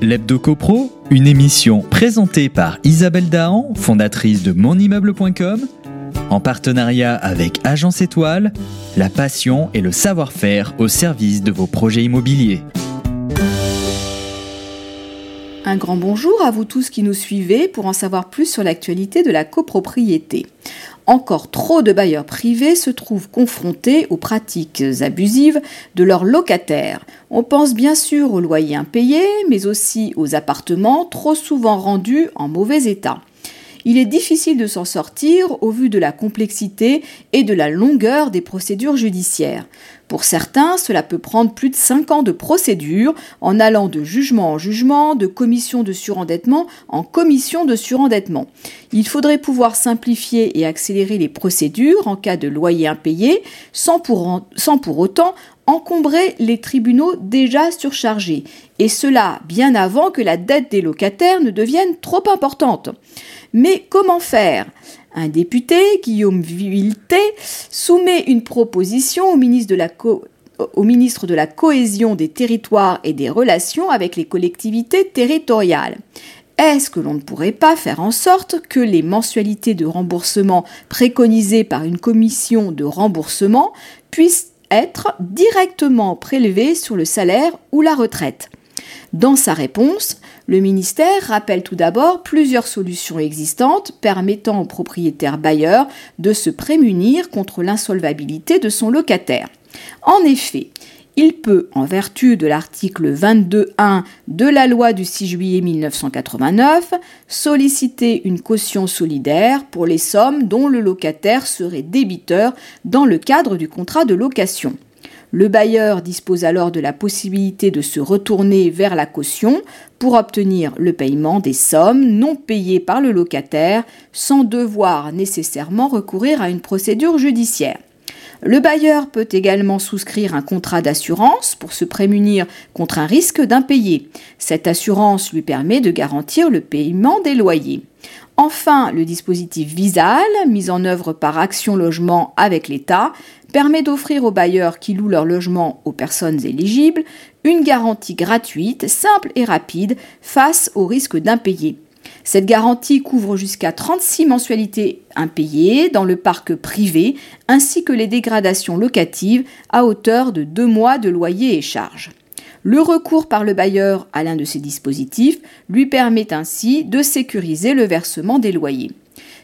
L'Hebdo CoPro, une émission présentée par Isabelle Dahan, fondatrice de monimmeuble.com, en partenariat avec Agence Étoile, la passion et le savoir-faire au service de vos projets immobiliers. Un grand bonjour à vous tous qui nous suivez pour en savoir plus sur l'actualité de la copropriété. Encore trop de bailleurs privés se trouvent confrontés aux pratiques abusives de leurs locataires. On pense bien sûr aux loyers impayés, mais aussi aux appartements trop souvent rendus en mauvais état il est difficile de s'en sortir au vu de la complexité et de la longueur des procédures judiciaires. Pour certains, cela peut prendre plus de 5 ans de procédure en allant de jugement en jugement, de commission de surendettement en commission de surendettement. Il faudrait pouvoir simplifier et accélérer les procédures en cas de loyer impayé sans pour, sans pour autant encombrer les tribunaux déjà surchargés, et cela bien avant que la dette des locataires ne devienne trop importante. Mais comment faire? Un député, Guillaume Vuilleté, soumet une proposition au ministre de la au ministre de la Cohésion des territoires et des relations avec les collectivités territoriales. Est-ce que l'on ne pourrait pas faire en sorte que les mensualités de remboursement préconisées par une commission de remboursement puissent directement prélevées sur le salaire ou la retraite Dans sa réponse, le ministère rappelle tout d'abord plusieurs solutions existantes permettant aux propriétaires bailleurs de se prémunir contre l'insolvabilité de son locataire. En effet, il peut, en vertu de l'article 22.1 de la loi du 6 juillet 1989, solliciter une caution solidaire pour les sommes dont le locataire serait débiteur dans le cadre du contrat de location. Le bailleur dispose alors de la possibilité de se retourner vers la caution pour obtenir le paiement des sommes non payées par le locataire sans devoir nécessairement recourir à une procédure judiciaire. Le bailleur peut également souscrire un contrat d'assurance pour se prémunir contre un risque d'impayé. Cette assurance lui permet de garantir le paiement des loyers. Enfin, le dispositif Visal, mis en œuvre par Action Logement avec l'État, permet d'offrir aux bailleurs qui louent leur logement aux personnes éligibles une garantie gratuite, simple et rapide face au risque d'impayé. Cette garantie couvre jusqu'à 36 mensualités impayées dans le parc privé ainsi que les dégradations locatives à hauteur de deux mois de loyer et charges. Le recours par le bailleur à l'un de ces dispositifs lui permet ainsi de sécuriser le versement des loyers.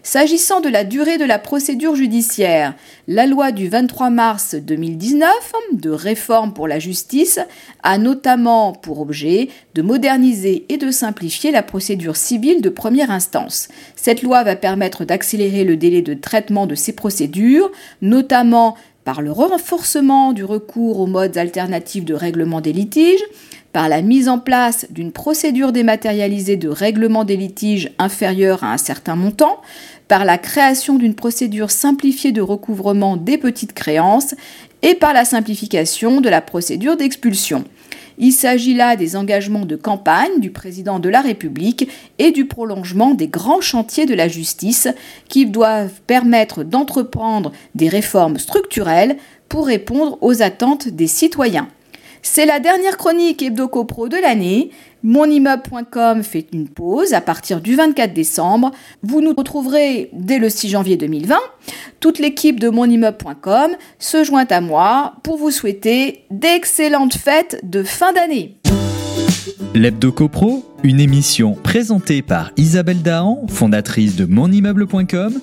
S'agissant de la durée de la procédure judiciaire, la loi du 23 mars 2019 de réforme pour la justice a notamment pour objet de moderniser et de simplifier la procédure civile de première instance. Cette loi va permettre d'accélérer le délai de traitement de ces procédures, notamment par le renforcement du recours aux modes alternatifs de règlement des litiges, par la mise en place d'une procédure dématérialisée de règlement des litiges inférieure à un certain montant, par la création d'une procédure simplifiée de recouvrement des petites créances et par la simplification de la procédure d'expulsion. Il s'agit là des engagements de campagne du président de la République et du prolongement des grands chantiers de la justice qui doivent permettre d'entreprendre des réformes structurelles pour répondre aux attentes des citoyens. C'est la dernière chronique hebdo-copro de l'année. Monimmeuble.com fait une pause à partir du 24 décembre. Vous nous retrouverez dès le 6 janvier 2020. Toute l'équipe de monimmeuble.com se joint à moi pour vous souhaiter d'excellentes fêtes de fin d'année. L'Hebdo CoPro, une émission présentée par Isabelle Dahan, fondatrice de monimmeuble.com,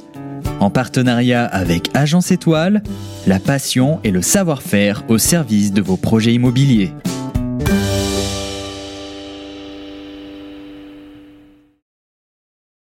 en partenariat avec Agence Étoile, la passion et le savoir-faire au service de vos projets immobiliers.